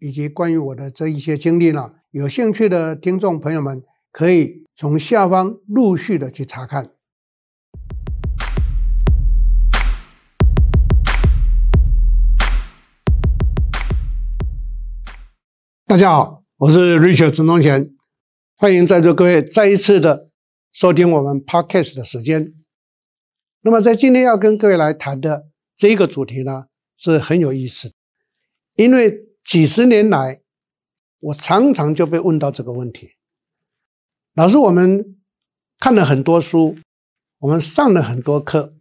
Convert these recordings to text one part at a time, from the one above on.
以及关于我的这一些经历呢，有兴趣的听众朋友们可以从下方陆续的去查看。大家好，我是 Richard 陈东贤，欢迎在座各位再一次的收听我们 Podcast 的时间。那么在今天要跟各位来谈的这个主题呢，是很有意思，因为几十年来，我常常就被问到这个问题。老师，我们看了很多书，我们上了很多课，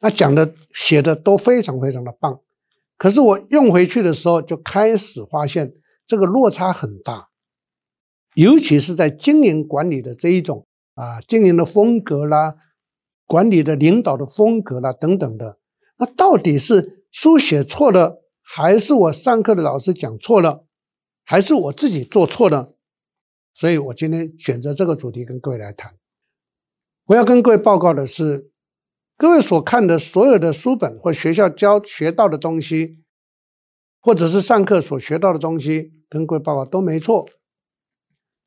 那讲的写的都非常非常的棒，可是我用回去的时候，就开始发现这个落差很大，尤其是在经营管理的这一种啊，经营的风格啦。管理的领导的风格啦，等等的，那到底是书写错了，还是我上课的老师讲错了，还是我自己做错了？所以我今天选择这个主题跟各位来谈。我要跟各位报告的是，各位所看的所有的书本或学校教学到的东西，或者是上课所学到的东西，跟各位报告都没错。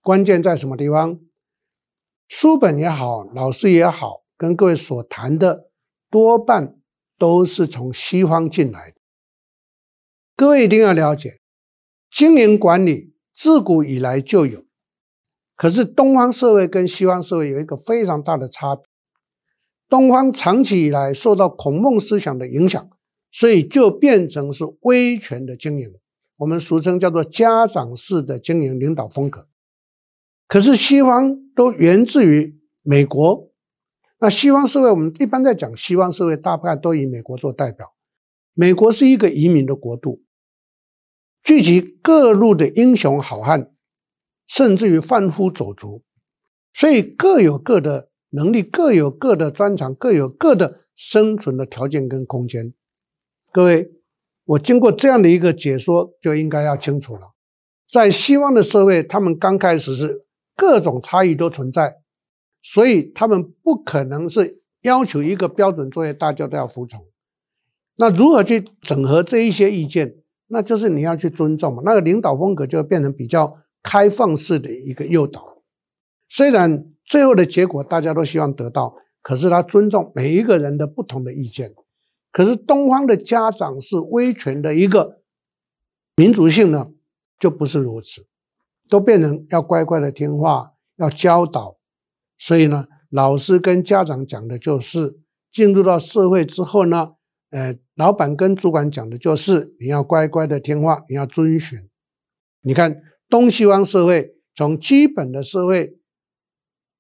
关键在什么地方？书本也好，老师也好。跟各位所谈的多半都是从西方进来的。各位一定要了解，经营管理自古以来就有，可是东方社会跟西方社会有一个非常大的差别。东方长期以来受到孔孟思想的影响，所以就变成是威权的经营，我们俗称叫做家长式的经营领导风格。可是西方都源自于美国。那西方社会，我们一般在讲西方社会，大概都以美国做代表。美国是一个移民的国度，聚集各路的英雄好汉，甚至于贩夫走卒，所以各有各的能力，各有各的专长，各有各的生存的条件跟空间。各位，我经过这样的一个解说，就应该要清楚了。在西方的社会，他们刚开始是各种差异都存在。所以他们不可能是要求一个标准作业，大家都要服从。那如何去整合这一些意见？那就是你要去尊重嘛。那个领导风格就会变成比较开放式的一个诱导。虽然最后的结果大家都希望得到，可是他尊重每一个人的不同的意见。可是东方的家长是威权的一个民族性呢，就不是如此，都变成要乖乖的听话，要教导。所以呢，老师跟家长讲的就是，进入到社会之后呢，呃，老板跟主管讲的就是，你要乖乖的听话，你要遵循。你看东西方社会，从基本的社会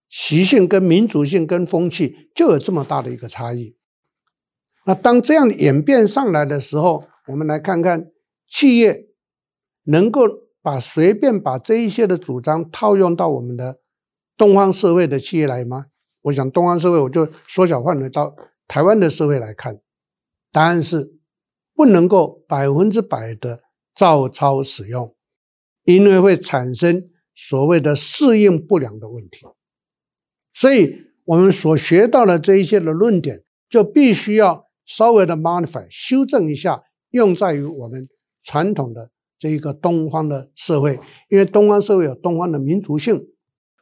习性跟民族性跟风气就有这么大的一个差异。那当这样演变上来的时候，我们来看看企业能够把随便把这一些的主张套用到我们的。东方社会的企业来吗？我想东方社会，我就缩小范围到台湾的社会来看，答案是不能够百分之百的照抄使用，因为会产生所谓的适应不良的问题。所以，我们所学到的这一些的论点，就必须要稍微的 modify 修正一下，用在于我们传统的这一个东方的社会，因为东方社会有东方的民族性。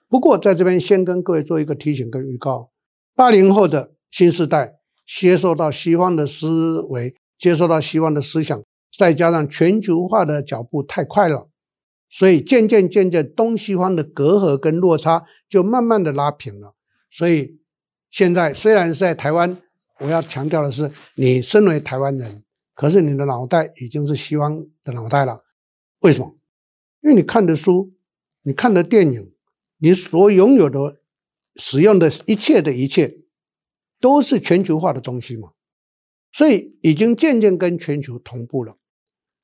不过，在这边先跟各位做一个提醒跟预告：八零后的新时代接受到西方的思维，接受到西方的思想，再加上全球化的脚步太快了，所以渐渐渐渐东西方的隔阂跟落差就慢慢的拉平了。所以现在虽然是在台湾，我要强调的是，你身为台湾人，可是你的脑袋已经是西方的脑袋了。为什么？因为你看的书，你看的电影。你所拥有的、使用的一切的一切，都是全球化的东西嘛，所以已经渐渐跟全球同步了。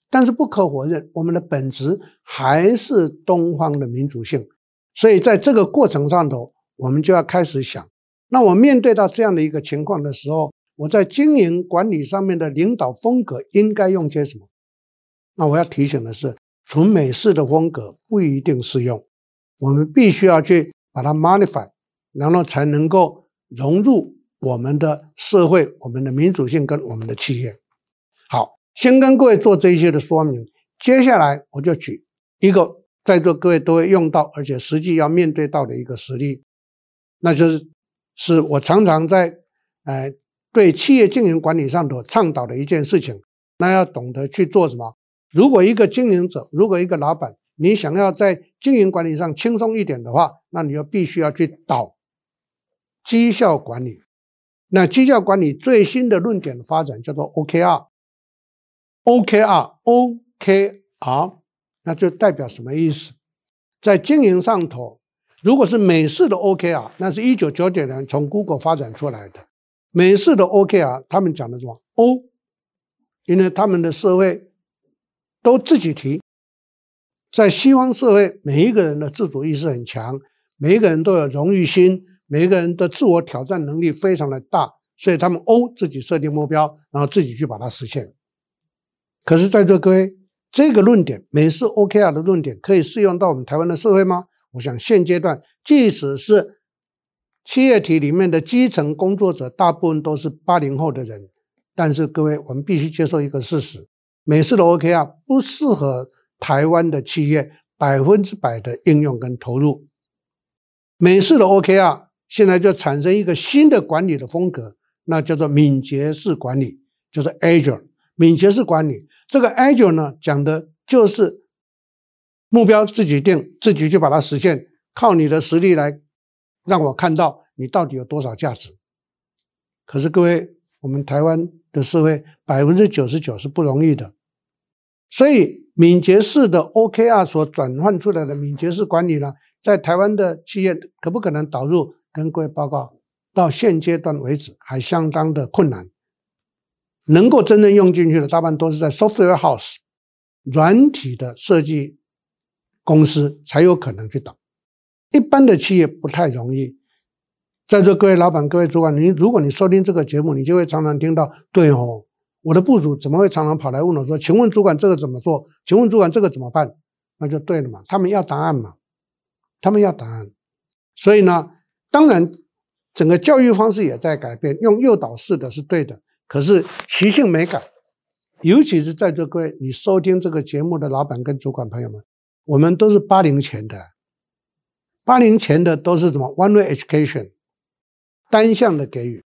但是不可否认，我们的本质还是东方的民主性。所以在这个过程上头，我们就要开始想：那我面对到这样的一个情况的时候，我在经营管理上面的领导风格应该用些什么？那我要提醒的是，纯美式的风格不一定适用，我们必须要去把它 modify，然后才能够融入我们的社会、我们的民主性跟我们的企业。好，先跟各位做这一些的说明，接下来我就举一个在座各位都会用到，而且实际要面对到的一个实例，那就是是我常常在呃对企业经营管理上头倡导的一件事情，那要懂得去做什么？如果一个经营者，如果一个老板，你想要在经营管理上轻松一点的话，那你就必须要去导绩效管理。那绩效管理最新的论点的发展叫做 OKR，OKR，OKR，那就代表什么意思？在经营上头，如果是美式的 OKR，那是一九九九年从 Google 发展出来的。美式的 OKR，他们讲的什么？O，因为他们的社会。都自己提，在西方社会，每一个人的自主意识很强，每一个人都有荣誉心，每一个人的自我挑战能力非常的大，所以他们 O 自己设定目标，然后自己去把它实现。可是，在座各位，这个论点，美式 OKR 的论点，可以适用到我们台湾的社会吗？我想现阶段，即使是企业体里面的基层工作者，大部分都是八零后的人，但是各位，我们必须接受一个事实。美式的 OKR 不适合台湾的企业百分之百的应用跟投入。美式的 OKR 现在就产生一个新的管理的风格，那叫做敏捷式管理，就是 Agile。敏捷式管理这个 Agile 呢，讲的就是目标自己定，自己去把它实现，靠你的实力来让我看到你到底有多少价值。可是各位，我们台湾的社会百分之九十九是不容易的。所以，敏捷式的 OKR 所转换出来的敏捷式管理呢，在台湾的企业可不可能导入？跟各位报告，到现阶段为止还相当的困难。能够真正用进去的，大半都是在 software house 软体的设计公司才有可能去导。一般的企业不太容易。在座各位老板、各位主管，你如果你收听这个节目，你就会常常听到，对哦。我的部属怎么会常常跑来问我说：“请问主管这个怎么做？请问主管这个怎么办？”那就对了嘛，他们要答案嘛，他们要答案。所以呢，当然整个教育方式也在改变，用诱导式的是对的，可是习性没改。尤其是在座各位，你收听这个节目的老板跟主管朋友们，我们都是八零前的，八零前的都是什么？One way education，单向的给予。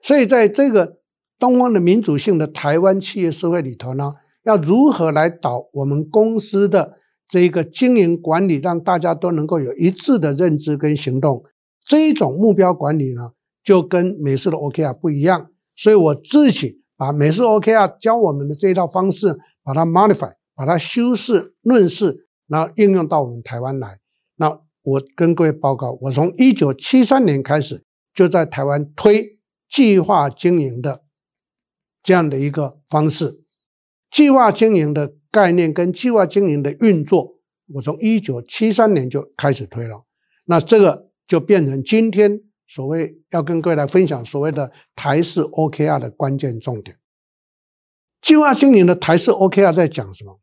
所以在这个。东方的民主性的台湾企业社会里头呢，要如何来导我们公司的这一个经营管理，让大家都能够有一致的认知跟行动？这一种目标管理呢，就跟美式的 OKR 不一样。所以我自己把美式 OKR 教我们的这一套方式，把它 modify，把它修饰润饰，然后应用到我们台湾来。那我跟各位报告，我从一九七三年开始就在台湾推计划经营的。这样的一个方式，计划经营的概念跟计划经营的运作，我从一九七三年就开始推了。那这个就变成今天所谓要跟各位来分享所谓的台式 OKR 的关键重点。计划经营的台式 OKR 在讲什么？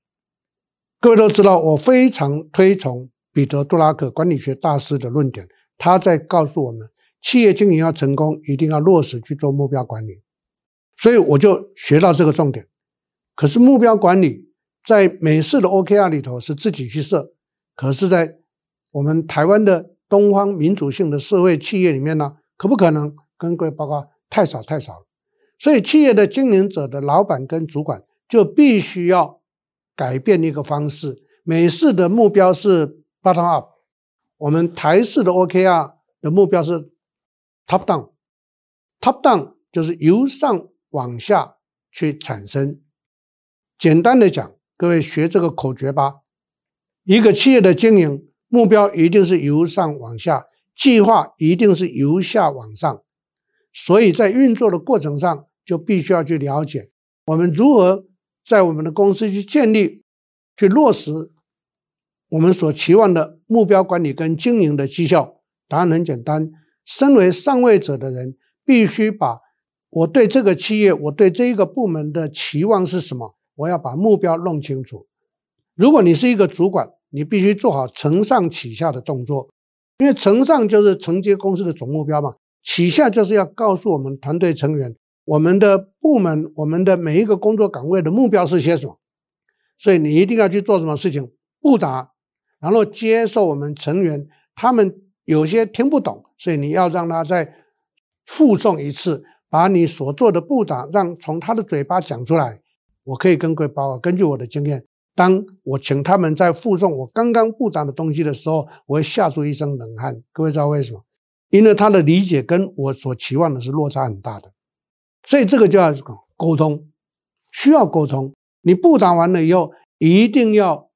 各位都知道，我非常推崇彼得·杜拉克管理学大师的论点，他在告诉我们，企业经营要成功，一定要落实去做目标管理。所以我就学到这个重点，可是目标管理在美式的 OKR 里头是自己去设，可是，在我们台湾的东方民主性的社会企业里面呢，可不可能？跟各位报告，太少太少了。所以企业的经营者的老板跟主管就必须要改变一个方式。美式的目标是 bottom up，我们台式的 OKR 的目标是 top down，top down 就是由上。往下去产生。简单的讲，各位学这个口诀吧。一个企业的经营目标一定是由上往下，计划一定是由下往上。所以在运作的过程上，就必须要去了解我们如何在我们的公司去建立、去落实我们所期望的目标管理跟经营的绩效？答案很简单，身为上位者的人，必须把我对这个企业、我对这一个部门的期望是什么，我要把目标弄清楚。如果你是一个主管，你必须做好承上启下的动作，因为承上就是承接公司的总目标嘛，启下就是要告诉我们团队成员，我们的部门、我们的每一个工作岗位的目标是些什么。所以你一定要去做什么事情，布达，然后接受我们成员，他们有些听不懂，所以你要让他再复诵一次，把你所做的布达让从他的嘴巴讲出来。我可以跟各位报告，根据我的经验。当我请他们在复诵我刚刚布达的东西的时候，我会吓出一身冷汗。各位知道为什么？因为他的理解跟我所期望的是落差很大的，所以这个就要沟通，需要沟通。你布达完了以后，一定要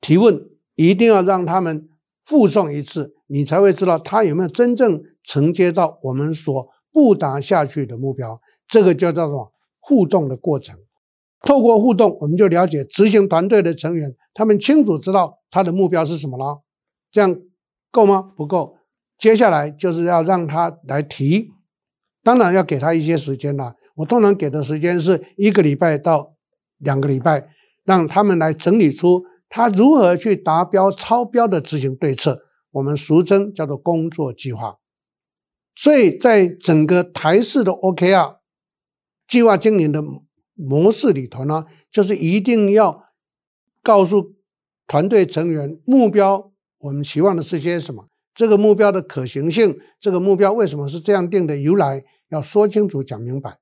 提问，一定要让他们复诵一次，你才会知道他有没有真正承接到我们所布达下去的目标。这个就叫做互动的过程。透过互动，我们就了解执行团队的成员，他们清楚知道他的目标是什么了。这样够吗？不够。接下来就是要让他来提，当然要给他一些时间了。我通常给的时间是一个礼拜到两个礼拜，让他们来整理出他如何去达标、超标的执行对策，我们俗称叫做工作计划。所以在整个台式的 OKR 计划经营的。模式里头呢，就是一定要告诉团队成员目标，我们期望的是些什么？这个目标的可行性，这个目标为什么是这样定的由来，要说清楚、讲明白。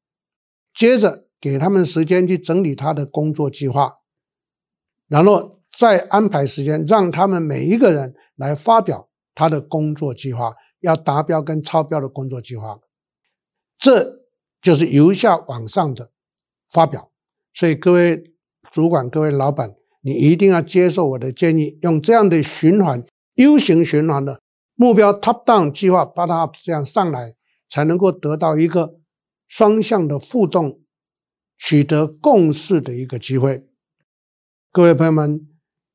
接着给他们时间去整理他的工作计划，然后再安排时间让他们每一个人来发表他的工作计划，要达标跟超标的工作计划。这就是由下往上的。发表，所以各位主管、各位老板，你一定要接受我的建议，用这样的循环 U 型循环的目标 Top Down 计划 Bottom Up 这样上来，才能够得到一个双向的互动，取得共识的一个机会。各位朋友们，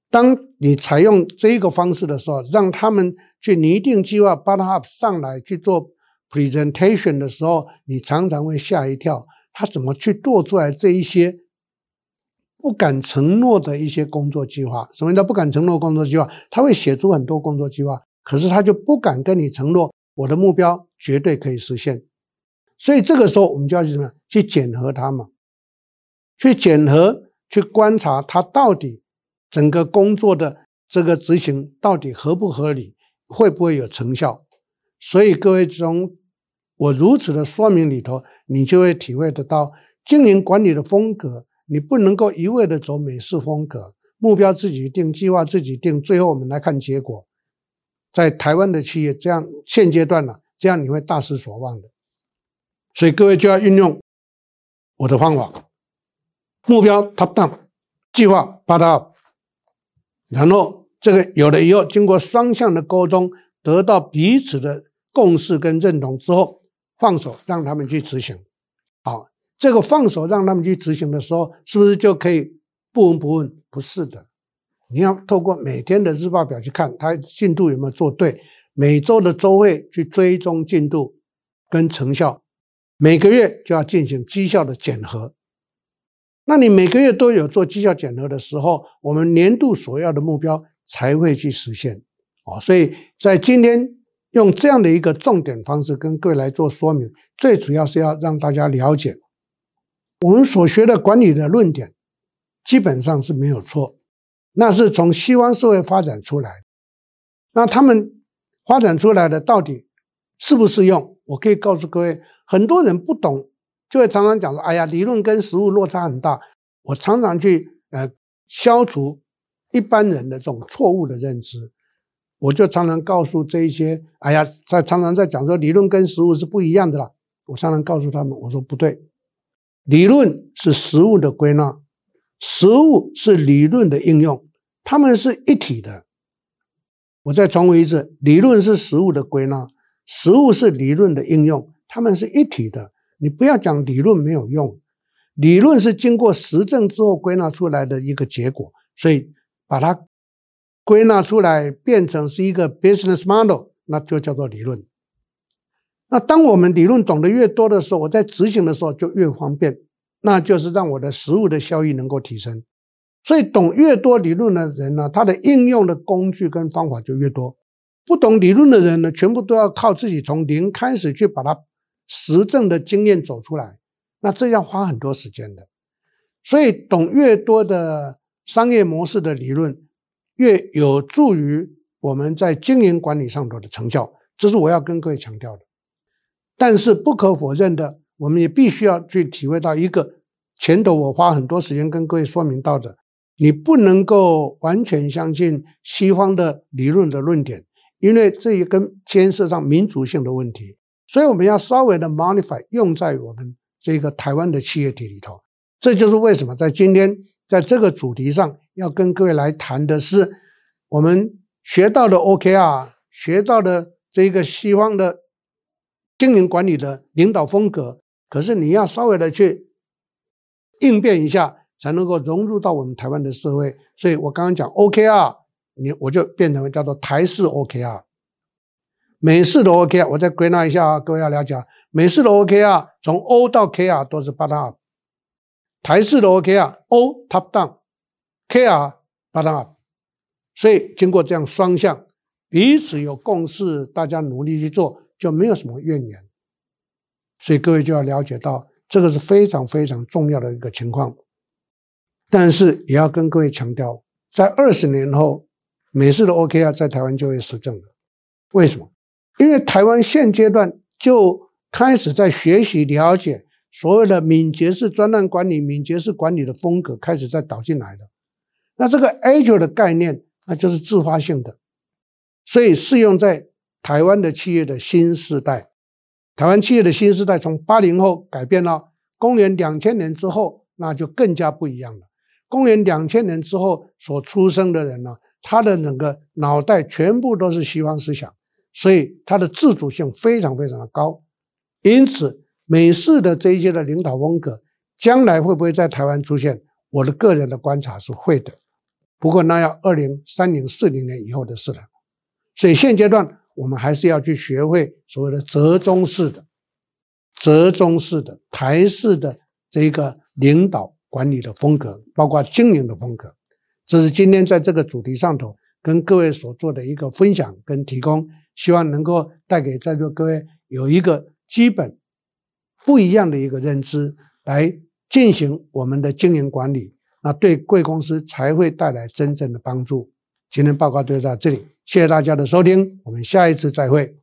当你采用这一个方式的时候，让他们去拟定计划 Bottom Up 上来去做 Presentation 的时候，你常常会吓一跳。他怎么去做出来这一些不敢承诺的一些工作计划？什么叫不敢承诺工作计划？他会写出很多工作计划，可是他就不敢跟你承诺我的目标绝对可以实现。所以这个时候我们就要去什么？去检核他嘛，去检核，去观察他到底整个工作的这个执行到底合不合理，会不会有成效？所以各位从。我如此的说明里头，你就会体会得到经营管理的风格。你不能够一味的走美式风格，目标自己定，计划自己定，最后我们来看结果。在台湾的企业，这样现阶段呢、这样你会大失所望的。所以各位就要运用我的方法，目标 top down，计划 bottom up，然后这个有了以后，经过双向的沟通，得到彼此的共识跟认同之后。放手让他们去执行，好，这个放手让他们去执行的时候，是不是就可以不闻不问？不是的，你要透过每天的日报表去看他进度有没有做对，每周的周会去追踪进度跟成效，每个月就要进行绩效的检核。那你每个月都有做绩效检核的时候，我们年度所要的目标才会去实现。哦，所以在今天。用这样的一个重点方式跟各位来做说明，最主要是要让大家了解，我们所学的管理的论点基本上是没有错，那是从西方社会发展出来，那他们发展出来的到底适不适用？我可以告诉各位，很多人不懂，就会常常讲说：“哎呀，理论跟实物落差很大。”我常常去呃消除一般人的这种错误的认知。我就常常告诉这一些，哎呀，在常常在讲说理论跟实物是不一样的啦。我常常告诉他们，我说不对，理论是实物的归纳，实物是理论的应用，他们是一体的。我再重复一次，理论是实物的归纳，实物是理论的应用，他们是一体的。你不要讲理论没有用，理论是经过实证之后归纳出来的一个结果，所以把它归纳出来变成是一个 business model，那就叫做理论。那当我们理论懂得越多的时候，我在执行的时候就越方便，那就是让我的实务的效益能够提升。所以懂越多理论的人呢，他的应用的工具跟方法就越多。不懂理论的人呢，全部都要靠自己从零开始去把它实证的经验走出来，那这要花很多时间的。所以懂越多的商业模式的理论，越有助于我们在经营管理上头的成效，这是我要跟各位强调的。但是不可否认的，我们也必须要去体会到一个前头我花很多时间跟各位说明到的，你不能够完全相信西方的理论的论点，因为这也跟牵涉上民族性的问题，所以我们要稍微的 modify 用在我们这个台湾的企业体里头。这就是为什么在今天在这个主题上要跟各位来谈的是，我们学到的 OKR，学到的这个西方的。经营管理的领导风格，可是你要稍微的去应变一下，才能够融入到我们台湾的社会。所以我刚刚讲 OKR，你我就变成叫做台式 OKR，美式的 OKR。我再归纳一下啊，各位要了解啊，美式的 OKR 从 O 到 KR 都是 put up，台式的 OKR O top down，KR bottom up。所以经过这样双向，彼此有共识，大家努力去做。就没有什么怨言，所以各位就要了解到，这个是非常非常重要的一个情况。但是也要跟各位强调，在二十年后，美式的 OKR 在台湾就会实证了。为什么？因为台湾现阶段就开始在学习了解所谓的敏捷式专案管理、敏捷式管理的风格，开始在导进来了。那这个 Agile 的概念，那就是自发性的，所以适用在。台湾的企业的新世代，台湾企业的新世代从八零后改变了，公元两千年之后，那就更加不一样了。公元两千年之后所出生的人呢，他的整个脑袋全部都是西方思想，所以他的自主性非常非常的高。因此，美式的这一些的领导风格，将来会不会在台湾出现？我的个人的观察是会的，不过那要二零三零四零年以后的事了。所以现阶段。我们还是要去学会所谓的折中式的、折中式的、台式的这一个领导管理的风格，包括经营的风格。这是今天在这个主题上头跟各位所做的一个分享跟提供，希望能够带给在座各位有一个基本不一样的一个认知，来进行我们的经营管理，那对贵公司才会带来真正的帮助。今天报告就到这里。谢谢大家的收听，我们下一次再会。